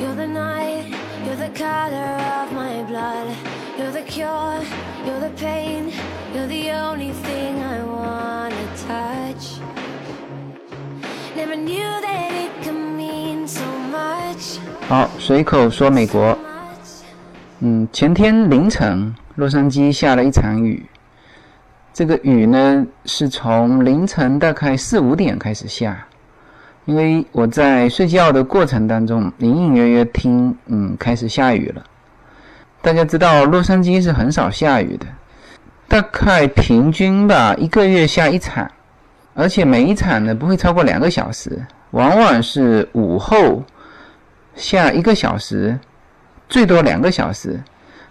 You're the night, you're the color of my blood. You're the cure, you're the pain, you're the only thing I wanna touch. Never knew that it could mean so much. 好，随口说美国。嗯，前天凌晨，洛杉矶下了一场雨。这个雨呢，是从凌晨大概四五点开始下，因为我在睡觉的过程当中，隐隐约约听，嗯，开始下雨了。大家知道，洛杉矶是很少下雨的，大概平均吧，一个月下一场，而且每一场呢不会超过两个小时，往往是午后下一个小时，最多两个小时，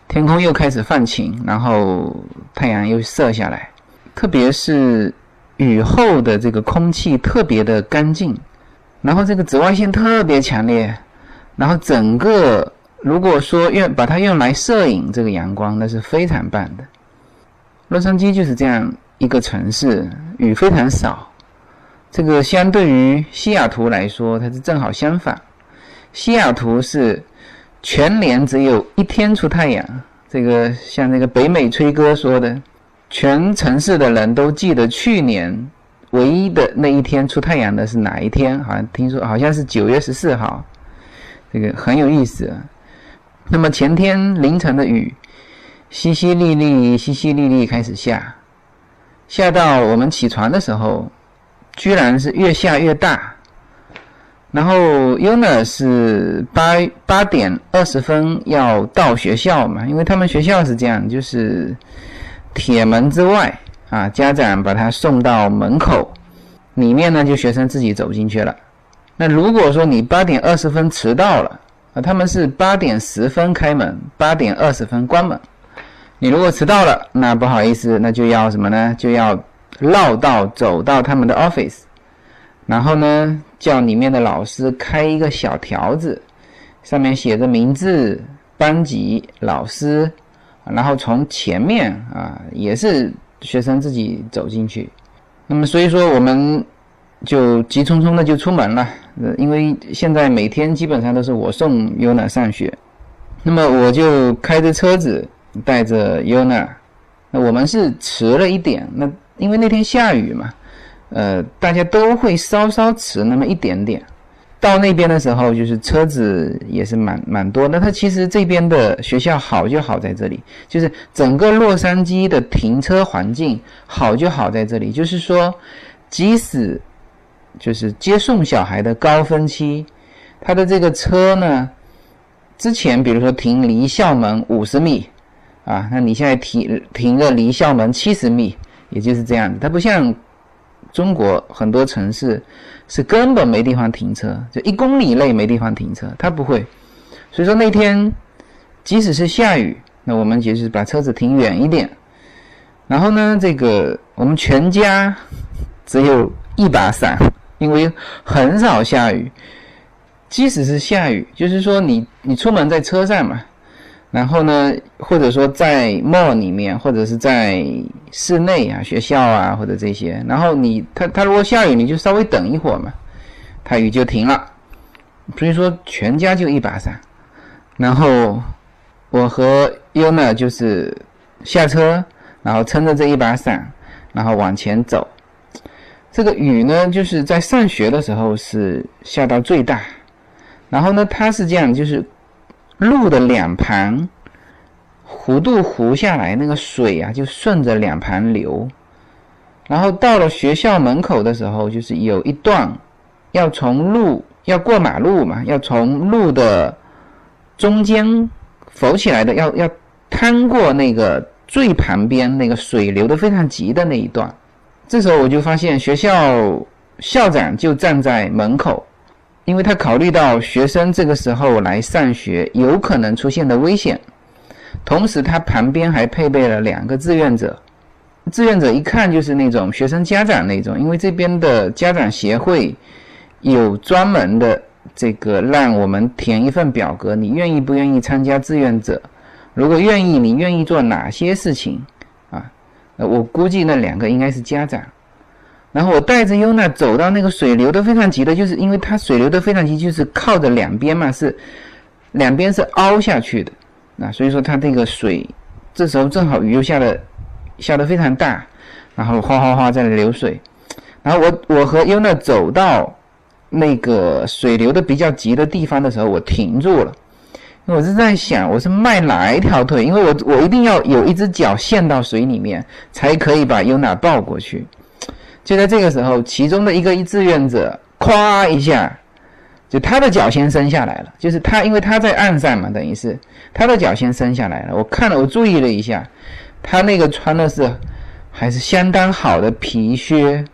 天空又开始放晴，然后太阳又射下来，特别是雨后的这个空气特别的干净，然后这个紫外线特别强烈，然后整个如果说用把它用来摄影这个阳光，那是非常棒的。洛杉矶就是这样一个城市，雨非常少。这个相对于西雅图来说，它是正好相反。西雅图是全年只有一天出太阳，这个像那个北美吹哥说的，全城市的人都记得去年唯一的那一天出太阳的是哪一天？好像听说好像是九月十四号，这个很有意思。那么前天凌晨的雨，淅淅沥沥，淅淅沥沥开始下，下到我们起床的时候，居然是越下越大。然后 Yuna 是八八点二十分要到学校嘛，因为他们学校是这样，就是铁门之外啊，家长把他送到门口，里面呢就学生自己走进去了。那如果说你八点二十分迟到了啊，他们是八点十分开门，八点二十分关门。你如果迟到了，那不好意思，那就要什么呢？就要绕道走到他们的 office。然后呢，叫里面的老师开一个小条子，上面写着名字、班级、老师，然后从前面啊，也是学生自己走进去。那么所以说，我们就急匆匆的就出门了，呃，因为现在每天基本上都是我送 Yuna 上学，那么我就开着车子带着 Yuna，那我们是迟了一点，那因为那天下雨嘛。呃，大家都会稍稍迟那么一点点。到那边的时候，就是车子也是蛮蛮多。那它其实这边的学校好就好在这里，就是整个洛杉矶的停车环境好就好在这里，就是说，即使就是接送小孩的高峰期，他的这个车呢，之前比如说停离校门五十米啊，那你现在停停个离校门七十米，也就是这样，它不像。中国很多城市是根本没地方停车，就一公里内没地方停车，它不会。所以说那天即使是下雨，那我们就是把车子停远一点。然后呢，这个我们全家只有一把伞，因为很少下雨。即使是下雨，就是说你你出门在车上嘛。然后呢，或者说在 mall 里面，或者是在室内啊、学校啊，或者这些。然后你，它它如果下雨，你就稍微等一会儿嘛，它雨就停了。所以说，全家就一把伞。然后我和优呢，就是下车，然后撑着这一把伞，然后往前走。这个雨呢，就是在上学的时候是下到最大。然后呢，它是这样，就是。路的两旁弧度弧下来，那个水啊就顺着两旁流，然后到了学校门口的时候，就是有一段要从路要过马路嘛，要从路的中间浮起来的，要要趟过那个最旁边那个水流的非常急的那一段。这时候我就发现学校校长就站在门口。因为他考虑到学生这个时候来上学有可能出现的危险，同时他旁边还配备了两个志愿者。志愿者一看就是那种学生家长那种，因为这边的家长协会有专门的这个让我们填一份表格，你愿意不愿意参加志愿者？如果愿意，你愿意做哪些事情？啊，我估计那两个应该是家长。然后我带着优娜走到那个水流的非常急的，就是因为它水流的非常急，就是靠着两边嘛，是两边是凹下去的，那所以说它这个水，这时候正好雨又下的下的非常大，然后哗哗哗在流水，然后我我和优娜走到那个水流的比较急的地方的时候，我停住了，我是在想我是迈哪一条腿，因为我我一定要有一只脚陷到水里面，才可以把优娜抱过去。就在这个时候，其中的一个一志愿者咵一下。就他的脚先伸下来了，就是他，因为他在岸上嘛，等于是他的脚先伸下来了。我看了，我注意了一下，他那个穿的是还是相当好的皮靴，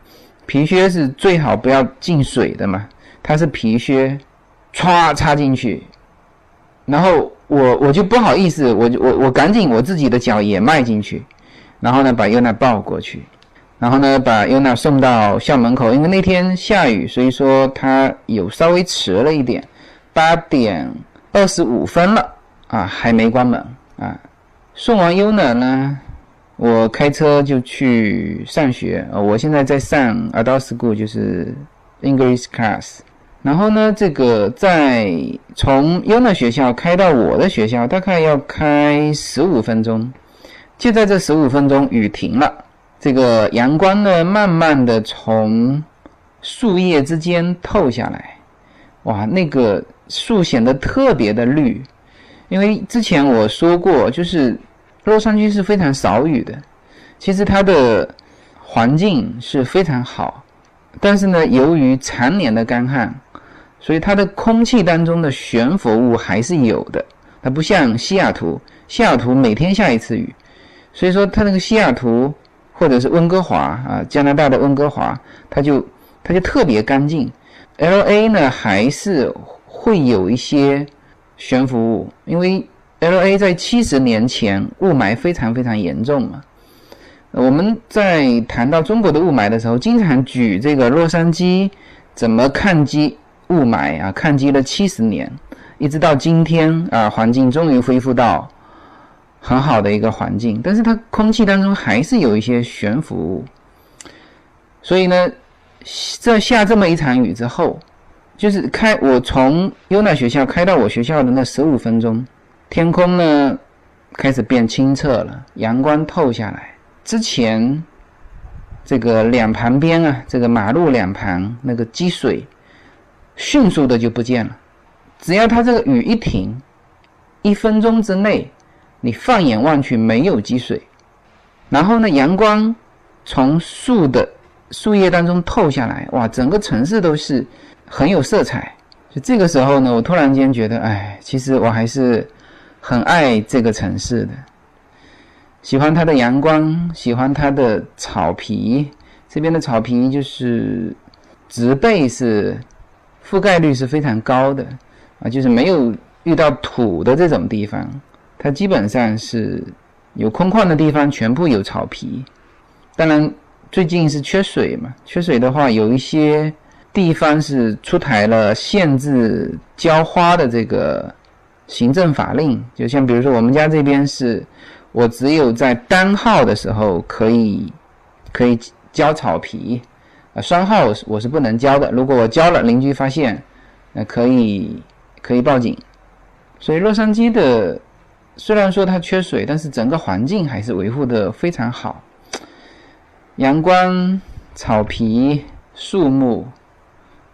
皮靴是最好不要进水的嘛。他是皮靴，歘插进去，然后我我就不好意思，我就我我赶紧我自己的脚也迈进去，然后呢把优娜抱过去。然后呢，把尤娜送到校门口，因为那天下雨，所以说他有稍微迟了一点，八点二十五分了啊，还没关门啊。送完尤娜呢，我开车就去上学啊。我现在在上 adult school，就是 English class。然后呢，这个在从尤娜学校开到我的学校，大概要开十五分钟。就在这十五分钟，雨停了。这个阳光呢，慢慢的从树叶之间透下来，哇，那个树显得特别的绿，因为之前我说过，就是洛杉矶是非常少雨的，其实它的环境是非常好，但是呢，由于常年的干旱，所以它的空气当中的悬浮物还是有的，它不像西雅图，西雅图每天下一次雨，所以说它那个西雅图。或者是温哥华啊，加拿大的温哥华，它就它就特别干净。L A 呢，还是会有一些悬浮物，因为 L A 在七十年前雾霾非常非常严重嘛。我们在谈到中国的雾霾的时候，经常举这个洛杉矶怎么抗击雾霾啊，抗击了七十年，一直到今天啊，环境终于恢复到。很好的一个环境，但是它空气当中还是有一些悬浮物，所以呢，在下这么一场雨之后，就是开我从优娜学校开到我学校的那十五分钟，天空呢开始变清澈了，阳光透下来，之前这个两旁边啊，这个马路两旁那个积水，迅速的就不见了，只要它这个雨一停，一分钟之内。你放眼望去没有积水，然后呢，阳光从树的树叶当中透下来，哇，整个城市都是很有色彩。就这个时候呢，我突然间觉得，哎，其实我还是很爱这个城市的，喜欢它的阳光，喜欢它的草皮。这边的草皮就是植被是覆盖率是非常高的啊，就是没有遇到土的这种地方。它基本上是有空旷的地方，全部有草皮。当然，最近是缺水嘛，缺水的话，有一些地方是出台了限制浇花的这个行政法令。就像比如说，我们家这边是，我只有在单号的时候可以可以浇草皮，啊，双号我是不能浇的。如果我浇了，邻居发现，那可以可以报警。所以洛杉矶的。虽然说它缺水，但是整个环境还是维护的非常好。阳光、草皮、树木，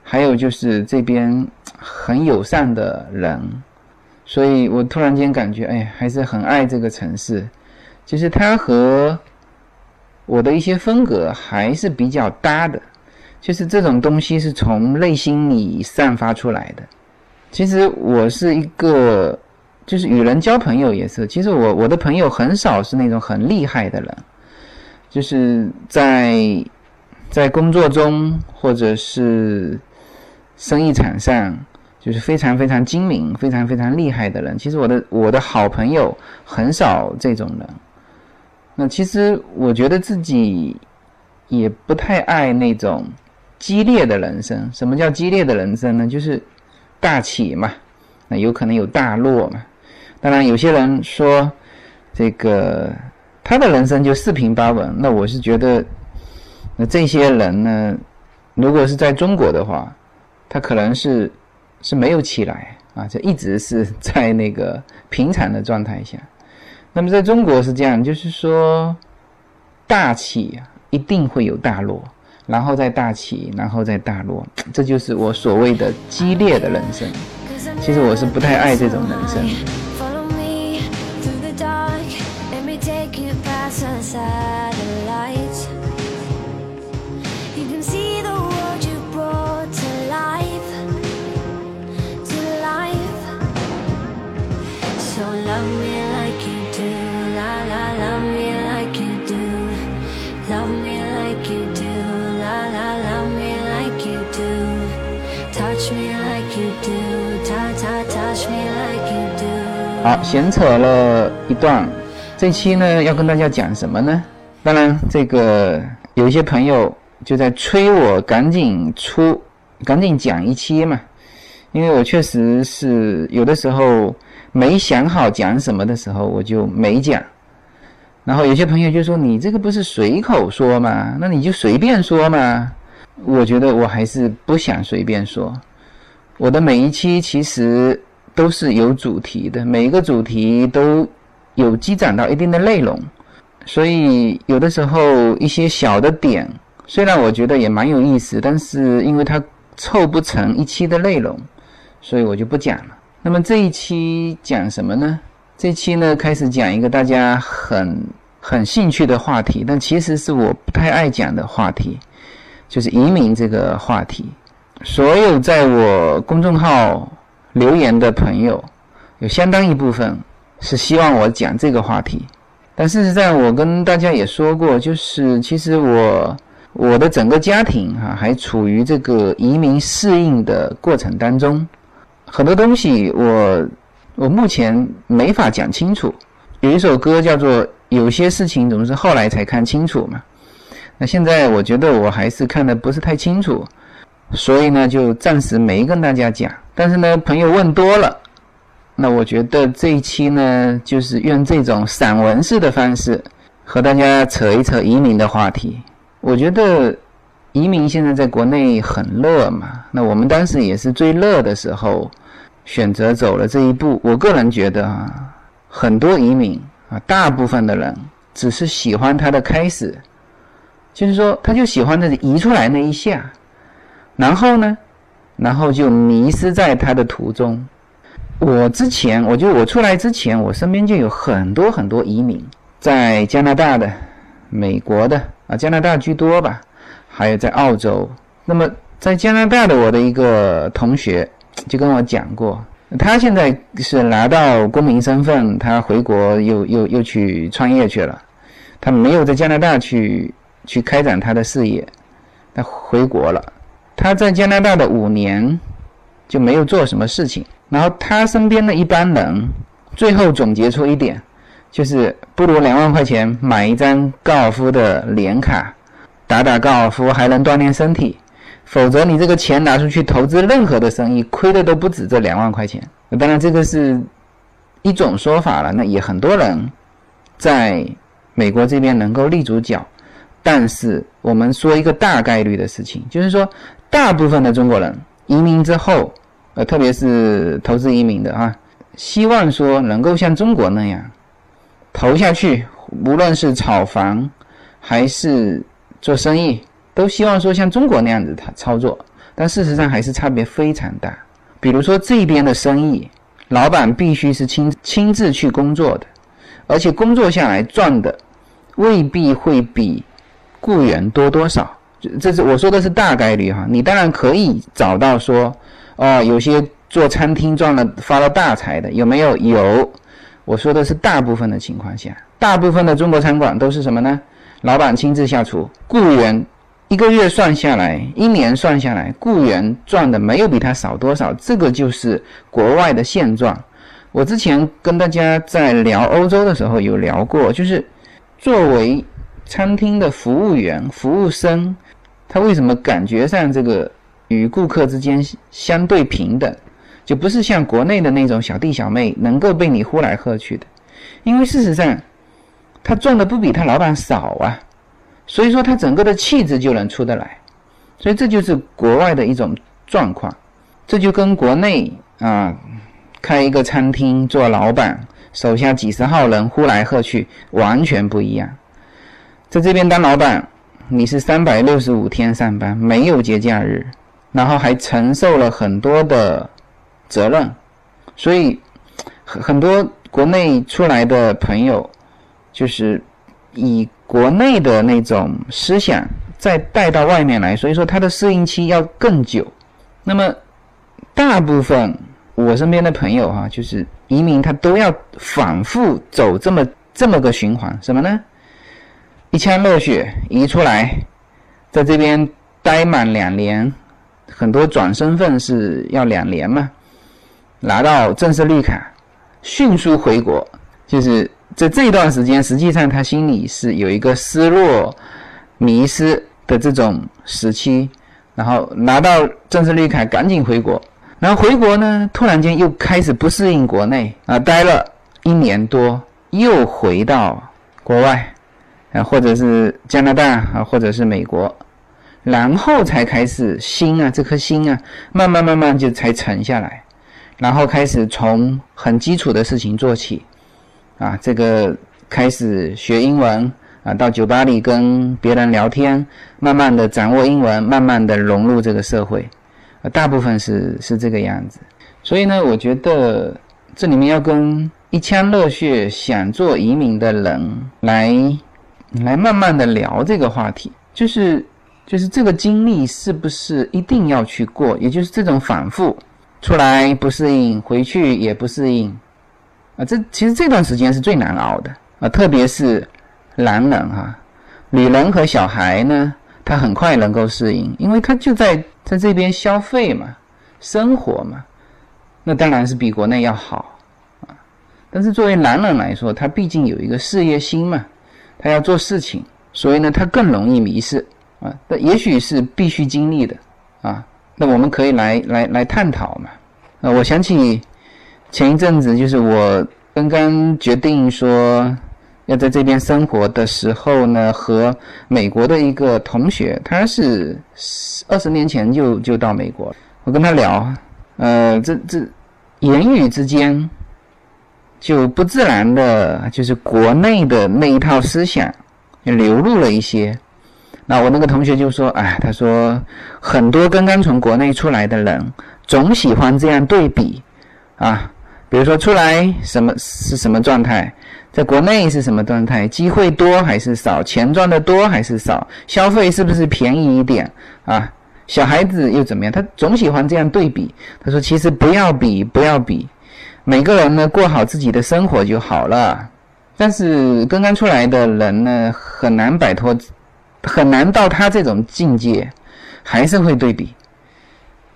还有就是这边很友善的人，所以我突然间感觉，哎，还是很爱这个城市。其实它和我的一些风格还是比较搭的，就是这种东西是从内心里散发出来的。其实我是一个。就是与人交朋友也是，其实我我的朋友很少是那种很厉害的人，就是在在工作中或者是生意场上，就是非常非常精明、非常非常厉害的人。其实我的我的好朋友很少这种人。那其实我觉得自己也不太爱那种激烈的人生。什么叫激烈的人生呢？就是大起嘛，那有可能有大落嘛。当然，有些人说，这个他的人生就四平八稳。那我是觉得，那这些人呢，如果是在中国的话，他可能是是没有起来啊，就一直是在那个平常的状态下。那么在中国是这样，就是说大起，一定会有大落，然后再大起，然后再大落，这就是我所谓的激烈的人生。其实我是不太爱这种人生。past the satellites. You can see the world you brought to life. To life. So love me like you do. La la, love me like you do. Love me like you do. La la, love me like you do. Touch me like you do. Ta ta, touch me like you do. 好，闲扯了一段， 这期呢要跟大家讲什么呢？当然，这个有一些朋友就在催我赶紧出，赶紧讲一期嘛，因为我确实是有的时候没想好讲什么的时候，我就没讲。然后有些朋友就说：“你这个不是随口说吗？那你就随便说嘛。”我觉得我还是不想随便说。我的每一期其实都是有主题的，每一个主题都有积攒到一定的内容，所以有的时候一些小的点，虽然我觉得也蛮有意思，但是因为它凑不成一期的内容，所以我就不讲了。那么这一期讲什么呢？这期呢开始讲一个大家很很兴趣的话题，但其实是我不太爱讲的话题，就是移民这个话题。所有在我公众号留言的朋友，有相当一部分是希望我讲这个话题。但事实上，我跟大家也说过，就是其实我我的整个家庭哈、还处于这个移民适应的过程当中，很多东西我我目前没法讲清楚。有一首歌叫做《有些事情总是后来才看清楚》嘛，那现在我觉得我还是看的不是太清楚。所以呢，就暂时没跟大家讲。但是呢，朋友问多了，那我觉得这一期呢，就是用这种散文式的方式和大家扯一扯移民的话题。我觉得移民现在在国内很热嘛，那我们当时也是最热的时候选择走了这一步。我个人觉得啊，很多移民啊，大部分的人只是喜欢它的开始，就是说他就喜欢那移出来那一下。然后呢，然后就迷失在他的途中。我之前，我就我出来之前，我身边就有很多很多移民，在加拿大的、美国的啊，加拿大居多吧，还有在澳洲。那么在加拿大的我的一个同学就跟我讲过，他现在是拿到公民身份，他回国又又又去创业去了，他没有在加拿大去去开展他的事业，他回国了。他在加拿大的五年就没有做什么事情，然后他身边的一般人最后总结出一点，就是不如两万块钱买一张高尔夫的年卡，打打高尔夫还能锻炼身体，否则你这个钱拿出去投资任何的生意，亏的都不止这两万块钱。当然这个是一种说法了，那也很多人在美国这边能够立足脚，但是我们说一个大概率的事情，就是说。大部分的中国人移民之后，呃，特别是投资移民的啊，希望说能够像中国那样投下去，无论是炒房还是做生意，都希望说像中国那样子他操作。但事实上还是差别非常大。比如说这边的生意，老板必须是亲亲自去工作的，而且工作下来赚的未必会比雇员多多少。这是我说的是大概率哈，你当然可以找到说，哦，有些做餐厅赚了发了大财的，有没有？有。我说的是大部分的情况下，大部分的中国餐馆都是什么呢？老板亲自下厨，雇员一个月算下来，一年算下来，雇员赚的没有比他少多少，这个就是国外的现状。我之前跟大家在聊欧洲的时候有聊过，就是作为餐厅的服务员、服务生。他为什么感觉上这个与顾客之间相对平等，就不是像国内的那种小弟小妹能够被你呼来喝去的？因为事实上，他赚的不比他老板少啊，所以说他整个的气质就能出得来，所以这就是国外的一种状况。这就跟国内啊开一个餐厅做老板，手下几十号人呼来喝去，完全不一样。在这边当老板，你是三百六十五天上班，没有节假日，然后还承受了很多的责任，所以很很多国内出来的朋友，就是以国内的那种思想再带到外面来，所以说他的适应期要更久。那么大部分我身边的朋友哈，就是移民，他都要反复走这么这么个循环，什么呢？一腔热血移出来，在这边待满两年，很多转身份是要两年嘛，拿到正式绿卡，迅速回国。就是在这一段时间，实际上他心里是有一个失落、迷失的这种时期，然后拿到正式绿卡，赶紧回国。然后回国呢，突然间又开始不适应国内啊，待了一年多，又回到国外。啊，或者是加拿大啊，或者是美国，然后才开始心啊，这颗心啊，慢慢慢慢就才沉下来，然后开始从很基础的事情做起，啊，这个开始学英文啊，到酒吧里跟别人聊天，慢慢的掌握英文，慢慢的融入这个社会，啊，大部分是是这个样子，所以呢，我觉得这里面要跟一腔热血想做移民的人来。来慢慢的聊这个话题，就是就是这个经历是不是一定要去过？也就是这种反复出来不适应，回去也不适应啊。这其实这段时间是最难熬的啊，特别是男人哈，女人和小孩呢，他很快能够适应，因为他就在在这边消费嘛，生活嘛，那当然是比国内要好啊。但是作为男人来说，他毕竟有一个事业心嘛。他要做事情，所以呢，他更容易迷失啊。那也许是必须经历的啊。那我们可以来来来探讨嘛。啊，我想起前一阵子，就是我刚刚决定说要在这边生活的时候呢，和美国的一个同学，他是二十年前就就到美国，我跟他聊，呃，这这言语之间。就不自然的，就是国内的那一套思想流露了一些。那我那个同学就说：“哎，他说很多刚刚从国内出来的人，总喜欢这样对比啊，比如说出来什么是什么状态，在国内是什么状态，机会多还是少，钱赚的多还是少，消费是不是便宜一点啊？小孩子又怎么样？他总喜欢这样对比。他说，其实不要比，不要比。”每个人呢过好自己的生活就好了，但是刚刚出来的人呢很难摆脱，很难到他这种境界，还是会对比。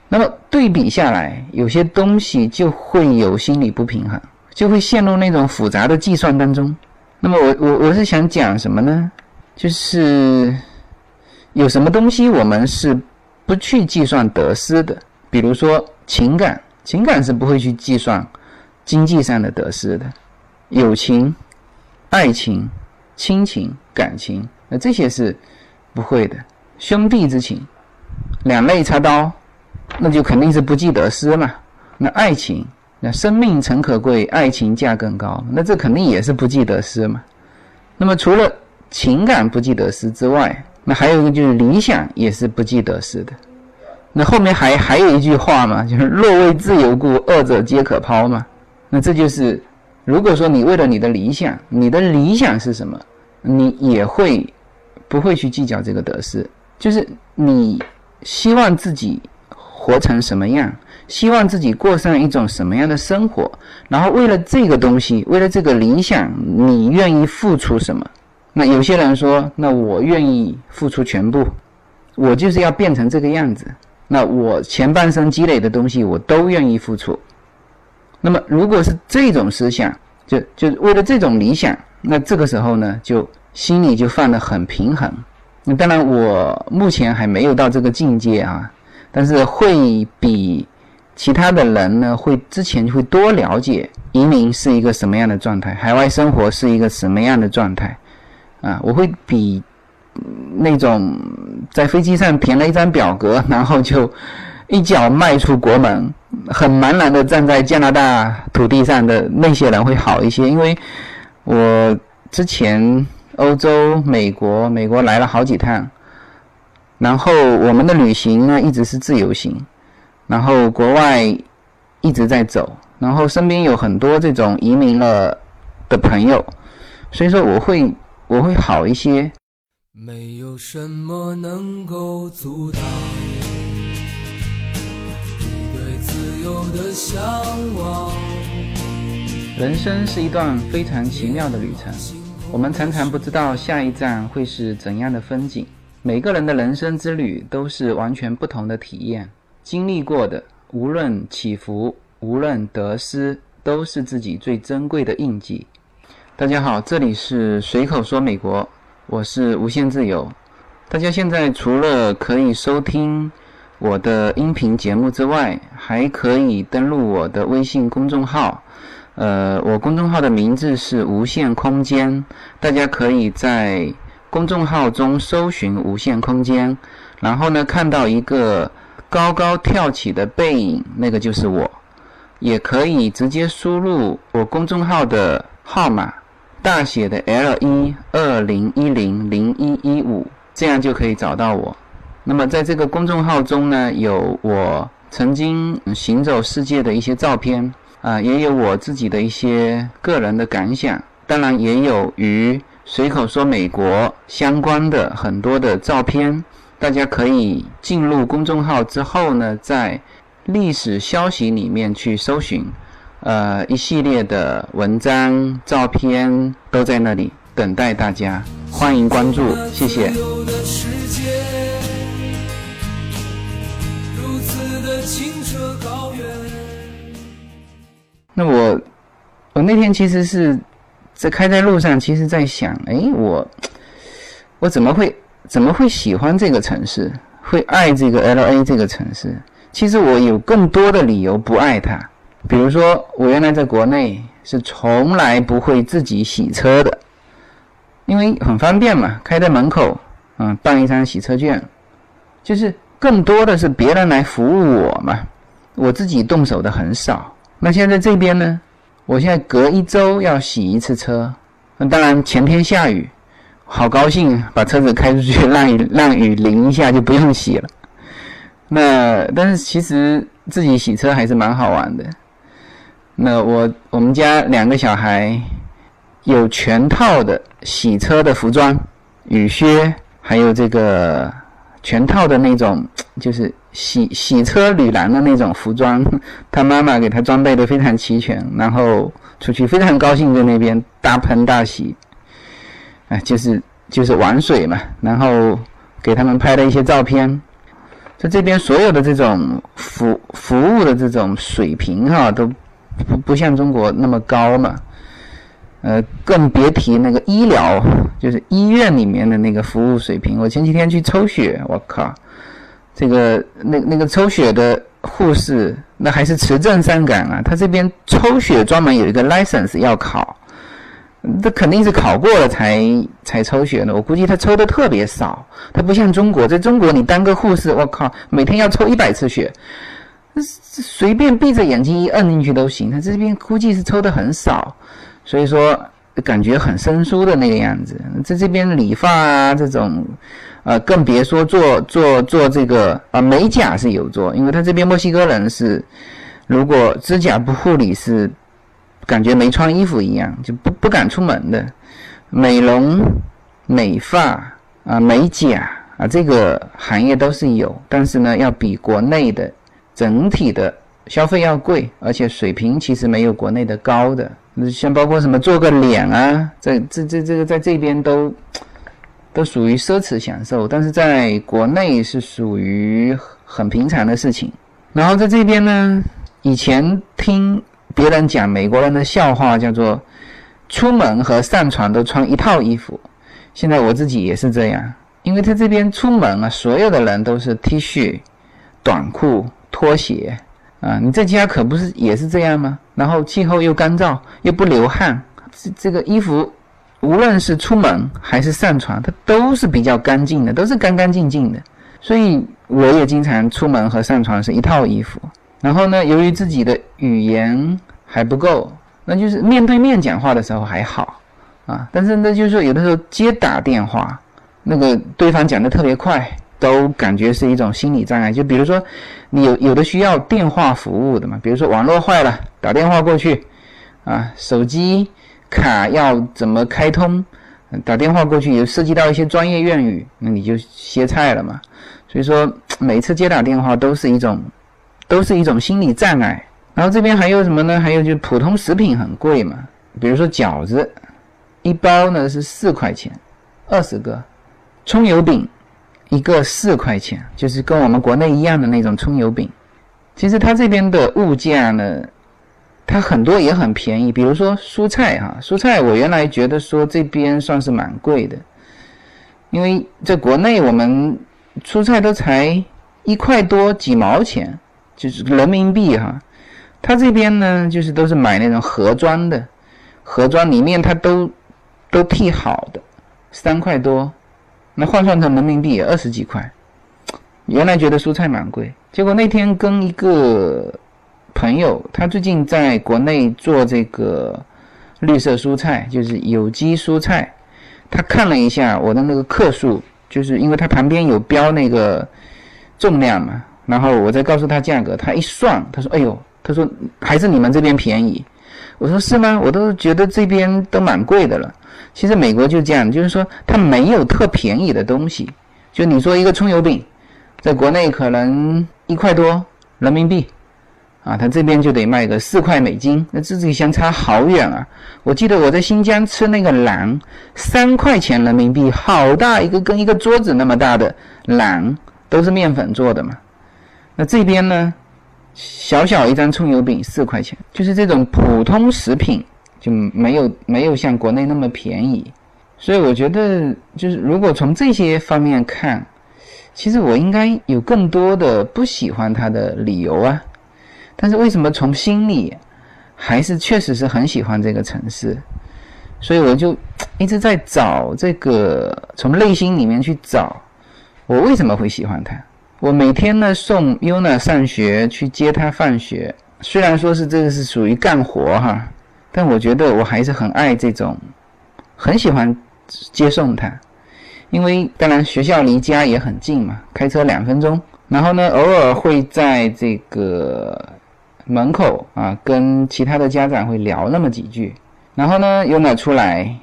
那么对比下来，有些东西就会有心理不平衡，就会陷入那种复杂的计算当中。那么我我我是想讲什么呢？就是有什么东西我们是不去计算得失的，比如说情感，情感是不会去计算。经济上的得失的，友情、爱情、亲情、感情，那这些是不会的。兄弟之情，两肋插刀，那就肯定是不计得失嘛。那爱情，那生命诚可贵，爱情价更高，那这肯定也是不计得失嘛。那么除了情感不计得失之外，那还有一个就是理想也是不计得失的。那后面还还有一句话嘛，就是若为自由故，二者皆可抛嘛。那这就是，如果说你为了你的理想，你的理想是什么，你也会不会去计较这个得失？就是你希望自己活成什么样，希望自己过上一种什么样的生活，然后为了这个东西，为了这个理想，你愿意付出什么？那有些人说，那我愿意付出全部，我就是要变成这个样子，那我前半生积累的东西，我都愿意付出。那么，如果是这种思想，就就为了这种理想，那这个时候呢，就心里就放得很平衡。那当然，我目前还没有到这个境界啊，但是会比其他的人呢，会之前就会多了解移民是一个什么样的状态，海外生活是一个什么样的状态啊，我会比那种在飞机上填了一张表格，然后就一脚迈出国门，很茫然的站在加拿大土地上的那些人会好一些，因为我之前欧洲、美国、美国来了好几趟，然后我们的旅行呢一直是自由行，然后国外一直在走，然后身边有很多这种移民了的朋友，所以说我会我会好一些。没有什么能够阻挡你对自由的向往。人生是一段非常奇妙的旅程，我们常常不知道下一站会是怎样的风景。每个人的人生之旅都是完全不同的体验，经历过的无论起伏，无论得失，都是自己最珍贵的印记。大家好，这里是随口说美国。我是无限自由。大家现在除了可以收听我的音频节目之外，还可以登录我的微信公众号。呃，我公众号的名字是无限空间。大家可以在公众号中搜寻“无限空间”，然后呢，看到一个高高跳起的背影，那个就是我。也可以直接输入我公众号的号码。大写的 L 一二零一零零一一五，这样就可以找到我。那么在这个公众号中呢，有我曾经行走世界的一些照片啊，也有我自己的一些个人的感想，当然也有与随口说美国相关的很多的照片。大家可以进入公众号之后呢，在历史消息里面去搜寻。呃，一系列的文章、照片都在那里等待大家，欢迎关注，谢谢。那我，我那天其实是在开在路上，其实在想，哎，我，我怎么会怎么会喜欢这个城市，会爱这个 L A 这个城市？其实我有更多的理由不爱它。比如说，我原来在国内是从来不会自己洗车的，因为很方便嘛，开在门口，嗯，办一张洗车券，就是更多的是别人来服务我嘛，我自己动手的很少。那现在这边呢，我现在隔一周要洗一次车，那当然前天下雨，好高兴，把车子开出去让雨让雨淋一下就不用洗了。那但是其实自己洗车还是蛮好玩的。那我我们家两个小孩有全套的洗车的服装，雨靴，还有这个全套的那种，就是洗洗车女郎的那种服装，他妈妈给他装备的非常齐全，然后出去非常高兴在那边大喷大洗，哎，就是就是玩水嘛，然后给他们拍了一些照片，在这边所有的这种服服务的这种水平哈都。不不像中国那么高嘛，呃，更别提那个医疗，就是医院里面的那个服务水平。我前几天去抽血，我靠，这个那那个抽血的护士，那还是持证上岗啊。他这边抽血专门有一个 license 要考，这肯定是考过了才才抽血的。我估计他抽的特别少，他不像中国，在中国你当个护士，我靠，每天要抽一百次血。随便闭着眼睛一摁进去都行，他这边估计是抽的很少，所以说感觉很生疏的那个样子。在这边理发啊这种，呃，更别说做做做这个啊美甲是有做，因为他这边墨西哥人是，如果指甲不护理是感觉没穿衣服一样，就不不敢出门的。美容、美发啊、美甲啊这个行业都是有，但是呢要比国内的。整体的消费要贵，而且水平其实没有国内的高的。像包括什么做个脸啊，在这这这个在这边都都属于奢侈享受，但是在国内是属于很平常的事情。然后在这边呢，以前听别人讲美国人的笑话，叫做出门和上床都穿一套衣服。现在我自己也是这样，因为在这边出门啊，所有的人都是 T 恤、短裤。拖鞋啊，你在家可不是也是这样吗？然后气候又干燥，又不流汗，这这个衣服无论是出门还是上床，它都是比较干净的，都是干干净净的。所以我也经常出门和上床是一套衣服。然后呢，由于自己的语言还不够，那就是面对面讲话的时候还好啊，但是那就是说有的时候接打电话，那个对方讲的特别快，都感觉是一种心理障碍。就比如说，你有有的需要电话服务的嘛，比如说网络坏了，打电话过去，啊，手机卡要怎么开通，打电话过去有涉及到一些专业用语，那你就歇菜了嘛。所以说，每次接打电话都是一种。都是一种心理障碍，然后这边还有什么呢？还有就普通食品很贵嘛，比如说饺子，一包呢是四块钱，二十个；葱油饼一个四块钱，就是跟我们国内一样的那种葱油饼。其实它这边的物价呢，它很多也很便宜，比如说蔬菜哈，蔬菜我原来觉得说这边算是蛮贵的，因为在国内我们蔬菜都才一块多几毛钱。就是人民币哈，他这边呢，就是都是买那种盒装的，盒装里面它都都剔好的，三块多，那换算成人民币也二十几块。原来觉得蔬菜蛮贵，结果那天跟一个朋友，他最近在国内做这个绿色蔬菜，就是有机蔬菜，他看了一下我的那个克数，就是因为它旁边有标那个重量嘛。然后我再告诉他价格，他一算，他说：“哎呦，他说还是你们这边便宜。”我说：“是吗？我都觉得这边都蛮贵的了。”其实美国就这样，就是说它没有特便宜的东西。就你说一个葱油饼，在国内可能一块多人民币，啊，它这边就得卖个四块美金，那这己相差好远啊！我记得我在新疆吃那个馕，三块钱人民币，好大一个，跟一个桌子那么大的馕，都是面粉做的嘛。那这边呢，小小一张葱油饼四块钱，就是这种普通食品就没有没有像国内那么便宜，所以我觉得就是如果从这些方面看，其实我应该有更多的不喜欢它的理由啊。但是为什么从心里还是确实是很喜欢这个城市？所以我就一直在找这个从内心里面去找我为什么会喜欢它。我每天呢送 Yuna 上学，去接她放学。虽然说是这个是属于干活哈，但我觉得我还是很爱这种，很喜欢接送她。因为当然学校离家也很近嘛，开车两分钟。然后呢，偶尔会在这个门口啊，跟其他的家长会聊那么几句。然后呢，Yuna 出来。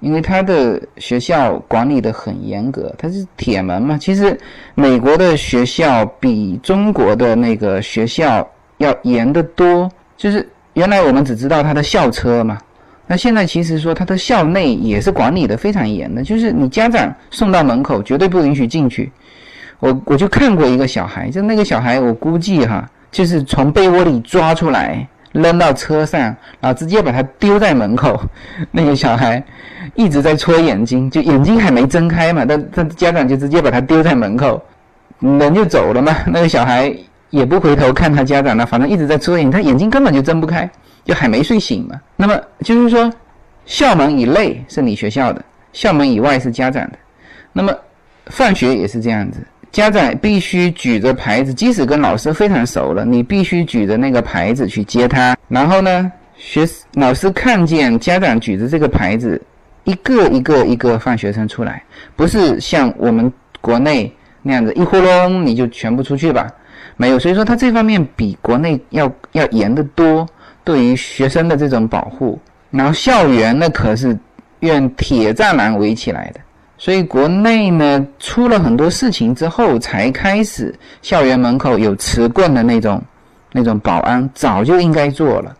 因为他的学校管理的很严格，他是铁门嘛。其实美国的学校比中国的那个学校要严得多。就是原来我们只知道他的校车嘛，那现在其实说他的校内也是管理的非常严的。就是你家长送到门口，绝对不允许进去。我我就看过一个小孩，就那个小孩，我估计哈，就是从被窝里抓出来。扔到车上，然后直接把它丢在门口。那个小孩一直在搓眼睛，就眼睛还没睁开嘛，但他家长就直接把他丢在门口，人就走了嘛。那个小孩也不回头看他家长了，反正一直在搓眼，他眼睛根本就睁不开，就还没睡醒嘛。那么就是说，校门以内是你学校的，校门以外是家长的。那么放学也是这样子。家长必须举着牌子，即使跟老师非常熟了，你必须举着那个牌子去接他。然后呢，学老师看见家长举着这个牌子，一个一个一个放学生出来，不是像我们国内那样子一呼隆你就全部出去吧？没有，所以说他这方面比国内要要严得多，对于学生的这种保护。然后校园那可是用铁栅栏围起来的。所以国内呢，出了很多事情之后，才开始校园门口有持棍的那种那种保安，早就应该做了。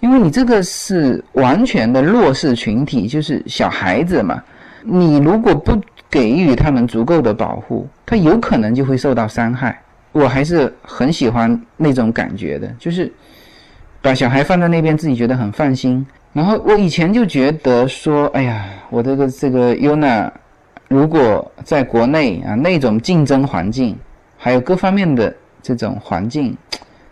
因为你这个是完全的弱势群体，就是小孩子嘛。你如果不给予他们足够的保护，他有可能就会受到伤害。我还是很喜欢那种感觉的，就是把小孩放在那边，自己觉得很放心。然后我以前就觉得说，哎呀，我这个这个 Yuna。如果在国内啊，那种竞争环境，还有各方面的这种环境，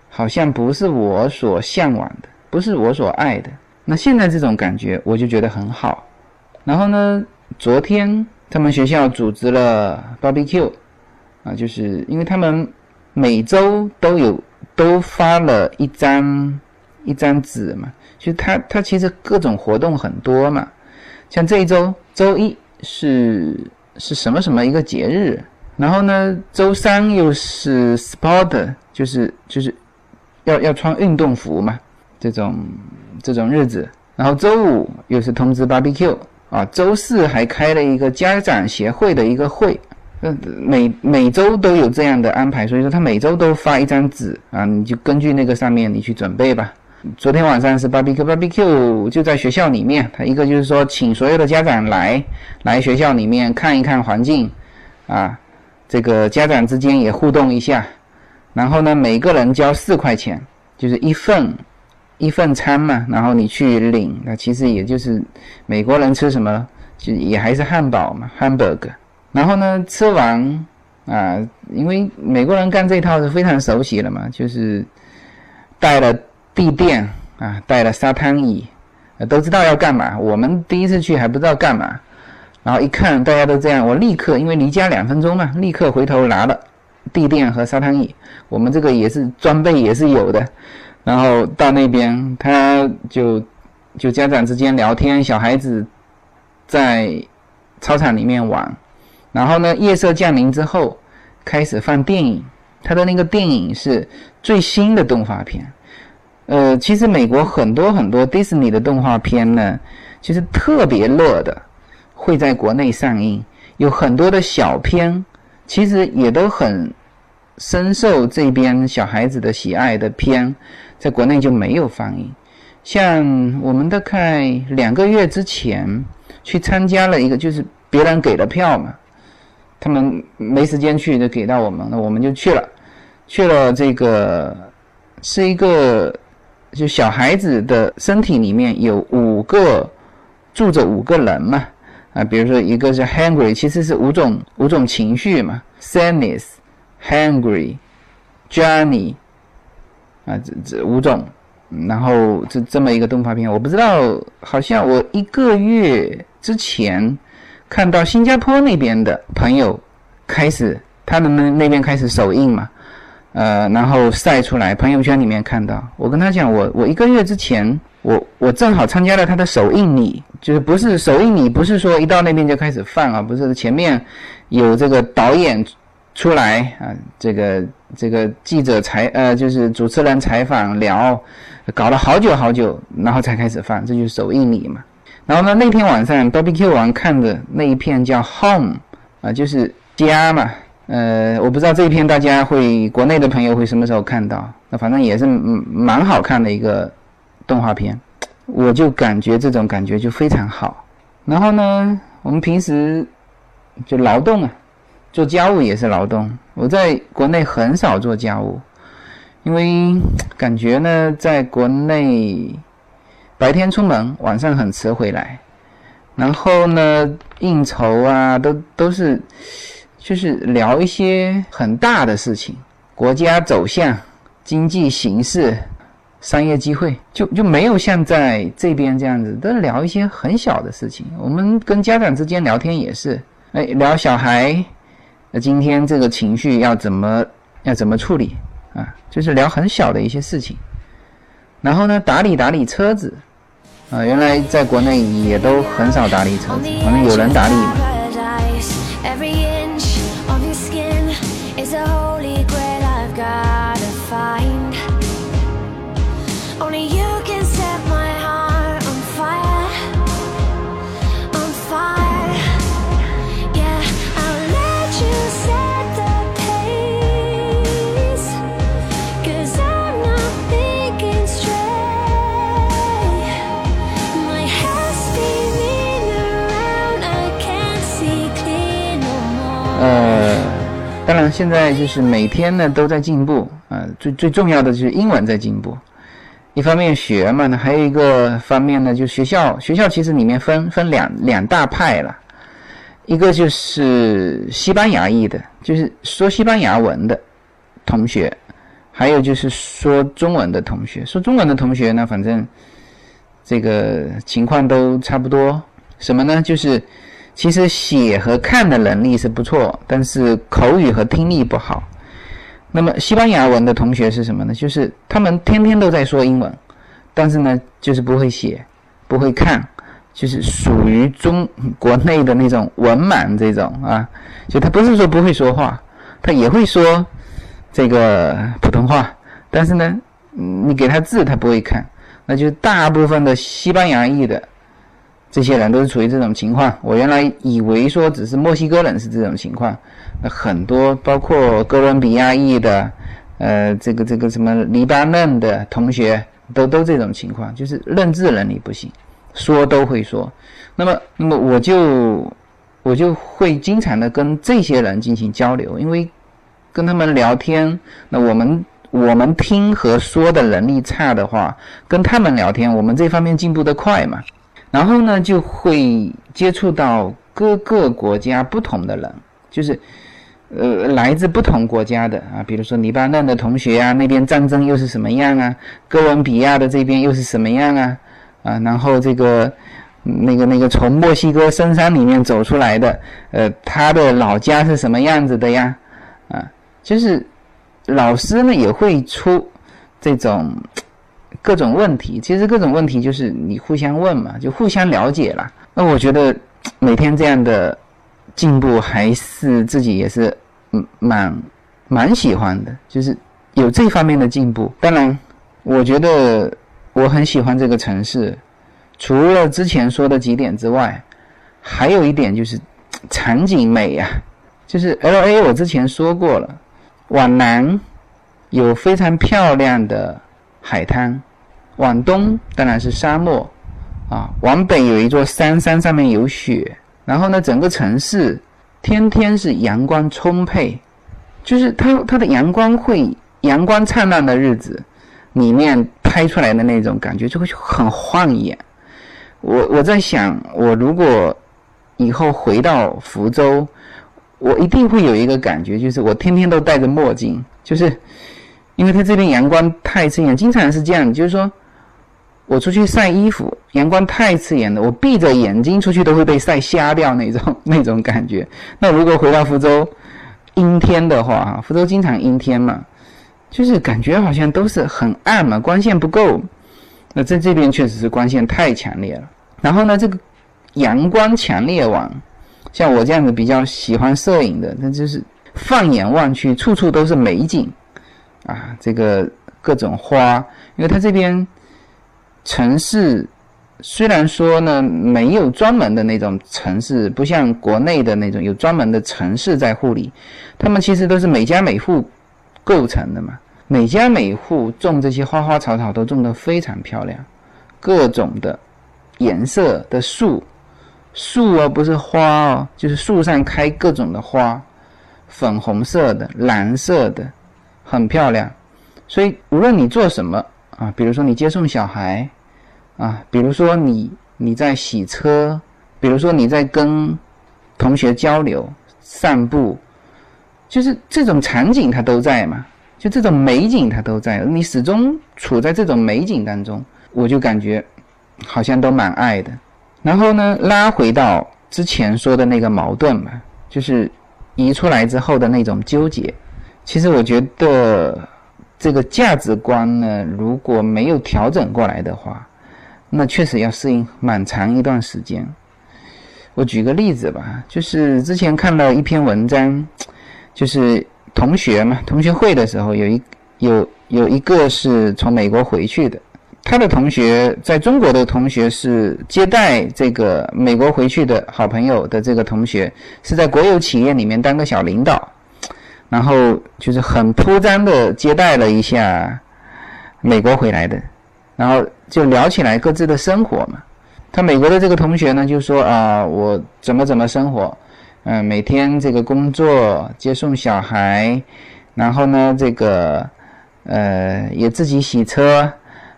好像不是我所向往的，不是我所爱的。那现在这种感觉，我就觉得很好。然后呢，昨天他们学校组织了 barbecue，啊，就是因为他们每周都有都发了一张一张纸嘛，就他他其实各种活动很多嘛，像这一周周一是是什么什么一个节日，然后呢周三又是 sport，就是就是要要穿运动服嘛，这种这种日子，然后周五又是通知 barbecue 啊，周四还开了一个家长协会的一个会。呃，每每周都有这样的安排，所以说他每周都发一张纸啊，你就根据那个上面你去准备吧。昨天晚上是 barbecue，barbecue 就在学校里面，他一个就是说请所有的家长来来学校里面看一看环境，啊，这个家长之间也互动一下，然后呢每个人交四块钱，就是一份一份餐嘛，然后你去领，那其实也就是美国人吃什么，就也还是汉堡嘛，hamburger。然后呢，吃完啊，因为美国人干这套是非常熟悉了嘛，就是带了地垫啊，带了沙滩椅，都知道要干嘛。我们第一次去还不知道干嘛，然后一看大家都这样，我立刻因为离家两分钟嘛，立刻回头拿了地垫和沙滩椅。我们这个也是装备也是有的，然后到那边他就就家长之间聊天，小孩子在操场里面玩。然后呢，夜色降临之后，开始放电影。他的那个电影是最新的动画片。呃，其实美国很多很多迪士尼的动画片呢，其实特别热的，会在国内上映。有很多的小片，其实也都很深受这边小孩子的喜爱的片，在国内就没有放映。像我们大概两个月之前去参加了一个，就是别人给的票嘛。他们没时间去，就给到我们，那我们就去了。去了这个是一个，就小孩子的身体里面有五个住着五个人嘛，啊，比如说一个是 hungry，其实是五种五种情绪嘛，sadness，hungry，journey，啊，这这五种，然后这这么一个动画片，我不知道，好像我一个月之前。看到新加坡那边的朋友开始，他们那那边开始首映嘛，呃，然后晒出来朋友圈里面看到，我跟他讲，我我一个月之前，我我正好参加了他的首映礼，就是不是首映礼，不是说一到那边就开始放啊，不是前面有这个导演出来啊，这个这个记者采呃就是主持人采访聊，搞了好久好久，然后才开始放，这就是首映礼嘛。然后呢，那天晚上 barbecue 完看的那一片叫 Home，啊，就是家嘛。呃，我不知道这一篇大家会国内的朋友会什么时候看到。那反正也是蛮好看的一个动画片，我就感觉这种感觉就非常好。然后呢，我们平时就劳动啊，做家务也是劳动。我在国内很少做家务，因为感觉呢，在国内。白天出门，晚上很迟回来，然后呢，应酬啊，都都是，就是聊一些很大的事情，国家走向、经济形势、商业机会，就就没有像在这边这样子，都聊一些很小的事情。我们跟家长之间聊天也是，哎，聊小孩，那今天这个情绪要怎么要怎么处理啊？就是聊很小的一些事情，然后呢，打理打理车子。啊，原来在国内也都很少打理车子，反正有人打理嘛。当然，现在就是每天呢都在进步啊，最最重要的就是英文在进步。一方面学嘛，那还有一个方面呢，就学校学校其实里面分分两两大派了，一个就是西班牙裔的，就是说西班牙文的同学，还有就是说中文的同学。说中文的同学呢，反正这个情况都差不多。什么呢？就是其实写和看的能力是不错，但是口语和听力不好。那么西班牙文的同学是什么呢？就是他们天天都在说英文，但是呢，就是不会写，不会看，就是属于中国内的那种文盲这种啊。就他不是说不会说话，他也会说这个普通话，但是呢，你给他字他不会看，那就大部分的西班牙裔的。这些人都是处于这种情况。我原来以为说只是墨西哥人是这种情况，那很多包括哥伦比亚裔的，呃，这个这个什么黎巴嫩的同学都都这种情况，就是认字能力不行，说都会说。那么那么我就我就会经常的跟这些人进行交流，因为跟他们聊天，那我们我们听和说的能力差的话，跟他们聊天，我们这方面进步的快嘛。然后呢，就会接触到各个国家不同的人，就是，呃，来自不同国家的啊，比如说黎巴嫩的同学啊，那边战争又是什么样啊？哥伦比亚的这边又是什么样啊？啊，然后这个那个那个从墨西哥深山里面走出来的，呃，他的老家是什么样子的呀？啊，就是老师呢也会出这种。各种问题，其实各种问题就是你互相问嘛，就互相了解了。那我觉得每天这样的进步，还是自己也是嗯蛮蛮喜欢的，就是有这方面的进步。当然，我觉得我很喜欢这个城市，除了之前说的几点之外，还有一点就是场景美呀，就是 L A 我之前说过了，往南有非常漂亮的海滩。往东当然是沙漠，啊，往北有一座山，山上面有雪。然后呢，整个城市天天是阳光充沛，就是它它的阳光会阳光灿烂的日子，里面拍出来的那种感觉就会很晃眼。我我在想，我如果以后回到福州，我一定会有一个感觉，就是我天天都戴着墨镜，就是因为它这边阳光太刺眼，经常是这样，就是说。我出去晒衣服，阳光太刺眼了，我闭着眼睛出去都会被晒瞎掉那种那种感觉。那如果回到福州，阴天的话，福州经常阴天嘛，就是感觉好像都是很暗嘛，光线不够。那在这边确实是光线太强烈了。然后呢，这个阳光强烈网，像我这样子比较喜欢摄影的，那就是放眼望去，处处都是美景啊，这个各种花，因为它这边。城市虽然说呢没有专门的那种城市，不像国内的那种有专门的城市在护理，他们其实都是每家每户构成的嘛。每家每户种这些花花草草都种得非常漂亮，各种的颜色的树，树而不是花哦，就是树上开各种的花，粉红色的、蓝色的，很漂亮。所以无论你做什么啊，比如说你接送小孩。啊，比如说你你在洗车，比如说你在跟同学交流、散步，就是这种场景它都在嘛，就这种美景它都在，你始终处在这种美景当中，我就感觉好像都蛮爱的。然后呢，拉回到之前说的那个矛盾嘛，就是移出来之后的那种纠结。其实我觉得这个价值观呢，如果没有调整过来的话，那确实要适应蛮长一段时间。我举个例子吧，就是之前看到一篇文章，就是同学嘛，同学会的时候，有一有有一个是从美国回去的，他的同学在中国的同学是接待这个美国回去的好朋友的这个同学，是在国有企业里面当个小领导，然后就是很铺张的接待了一下美国回来的。然后就聊起来各自的生活嘛。他美国的这个同学呢，就说啊，我怎么怎么生活，嗯，每天这个工作接送小孩，然后呢，这个呃也自己洗车，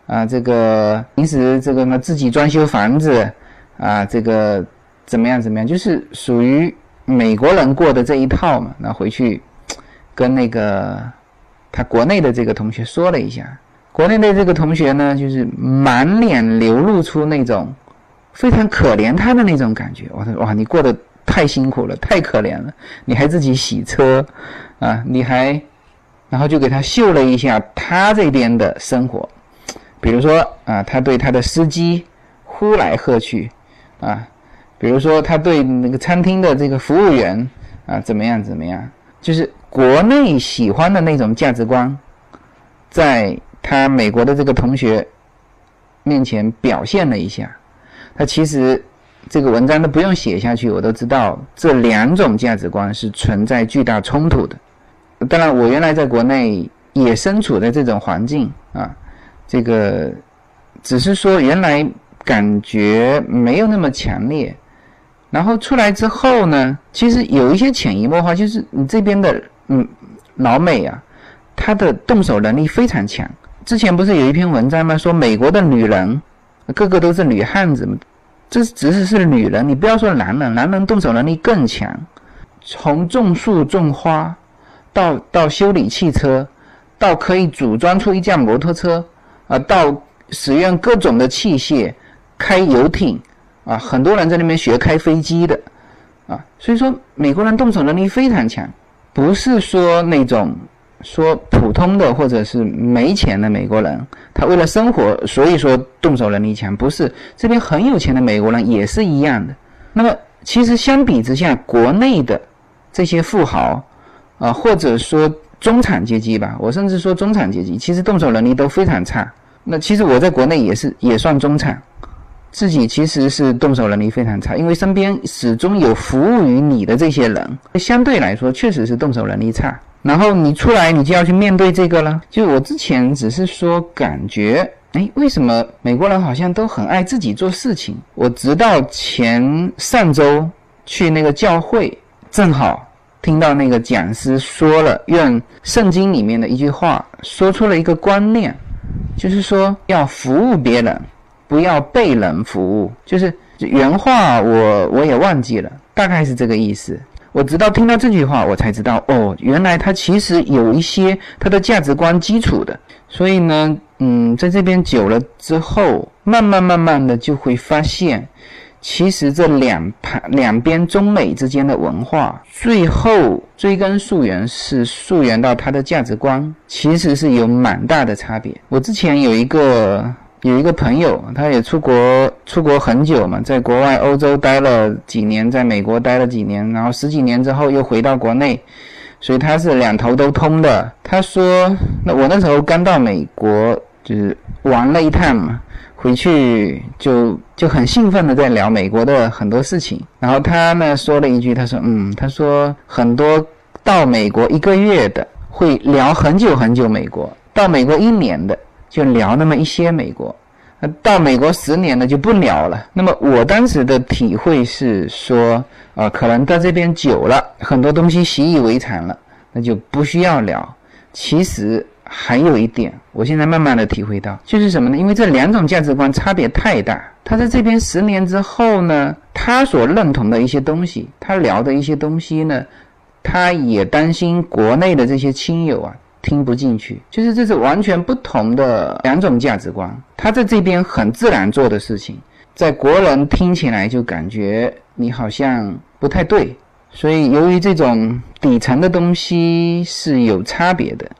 啊，这个平时这个呢自己装修房子，啊，这个怎么样怎么样，就是属于美国人过的这一套嘛。那回去跟那个他国内的这个同学说了一下。国内的这个同学呢，就是满脸流露出那种非常可怜他的那种感觉。我说哇，你过得太辛苦了，太可怜了，你还自己洗车，啊，你还，然后就给他秀了一下他这边的生活，比如说啊，他对他的司机呼来喝去，啊，比如说他对那个餐厅的这个服务员啊怎么样怎么样，就是国内喜欢的那种价值观，在他美国的这个同学面前表现了一下，他其实。这个文章都不用写下去，我都知道这两种价值观是存在巨大冲突的。当然，我原来在国内也身处在这种环境啊，这个只是说原来感觉没有那么强烈。然后出来之后呢，其实有一些潜移默化，就是你这边的嗯老美啊，他的动手能力非常强。之前不是有一篇文章吗？说美国的女人个个都是女汉子。这只是是女人，你不要说男人，男人动手能力更强。从种树种花，到到修理汽车，到可以组装出一架摩托车，啊，到使用各种的器械，开游艇，啊，很多人在那边学开飞机的，啊，所以说美国人动手能力非常强，不是说那种。说普通的或者是没钱的美国人，他为了生活，所以说动手能力强，不是这边很有钱的美国人也是一样的。那么其实相比之下，国内的这些富豪啊，或者说中产阶级吧，我甚至说中产阶级，其实动手能力都非常差。那其实我在国内也是也算中产，自己其实是动手能力非常差，因为身边始终有服务于你的这些人，相对来说确实是动手能力差。然后你出来，你就要去面对这个了。就我之前只是说感觉，哎，为什么美国人好像都很爱自己做事情？我直到前上周去那个教会，正好听到那个讲师说了，用圣经里面的一句话，说出了一个观念，就是说要服务别人，不要被人服务。就是原话，我我也忘记了，大概是这个意思。我直到听到这句话，我才知道哦，原来他其实有一些他的价值观基础的。所以呢，嗯，在这边久了之后，慢慢慢慢的就会发现，其实这两盘两边中美之间的文化，最后追根溯源是溯源到他的价值观，其实是有蛮大的差别。我之前有一个。有一个朋友，他也出国出国很久嘛，在国外欧洲待了几年，在美国待了几年，然后十几年之后又回到国内，所以他是两头都通的。他说：“那我那时候刚到美国，就是玩了一趟嘛，回去就就很兴奋的在聊美国的很多事情。然后他呢说了一句，他说：嗯，他说很多到美国一个月的会聊很久很久美国，到美国一年的。”就聊那么一些美国，那到美国十年了就不聊了。那么我当时的体会是说，啊，可能到这边久了，很多东西习以为常了，那就不需要聊。其实还有一点，我现在慢慢的体会到，就是什么呢？因为这两种价值观差别太大。他在这边十年之后呢，他所认同的一些东西，他聊的一些东西呢，他也担心国内的这些亲友啊。听不进去，就是这是完全不同的两种价值观。他在这边很自然做的事情，在国人听起来就感觉你好像不太对。所以由于这种底层的东西是有差别的，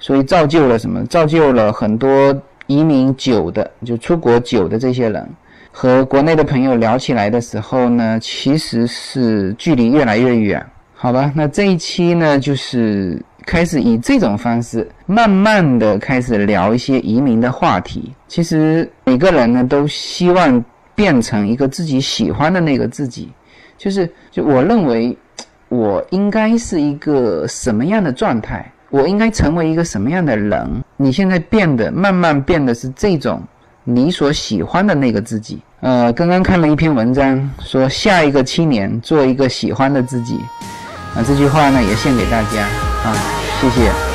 所以造就了什么？造就了很多移民久的，就出国久的这些人，和国内的朋友聊起来的时候呢，其实是距离越来越远。好吧，那这一期呢，就是。开始以这种方式，慢慢的开始聊一些移民的话题。其实每个人呢，都希望变成一个自己喜欢的那个自己。就是，就我认为，我应该是一个什么样的状态？我应该成为一个什么样的人？你现在变得慢慢变得是这种你所喜欢的那个自己。呃，刚刚看了一篇文章，说下一个七年做一个喜欢的自己。那这句话呢，也献给大家啊，谢谢。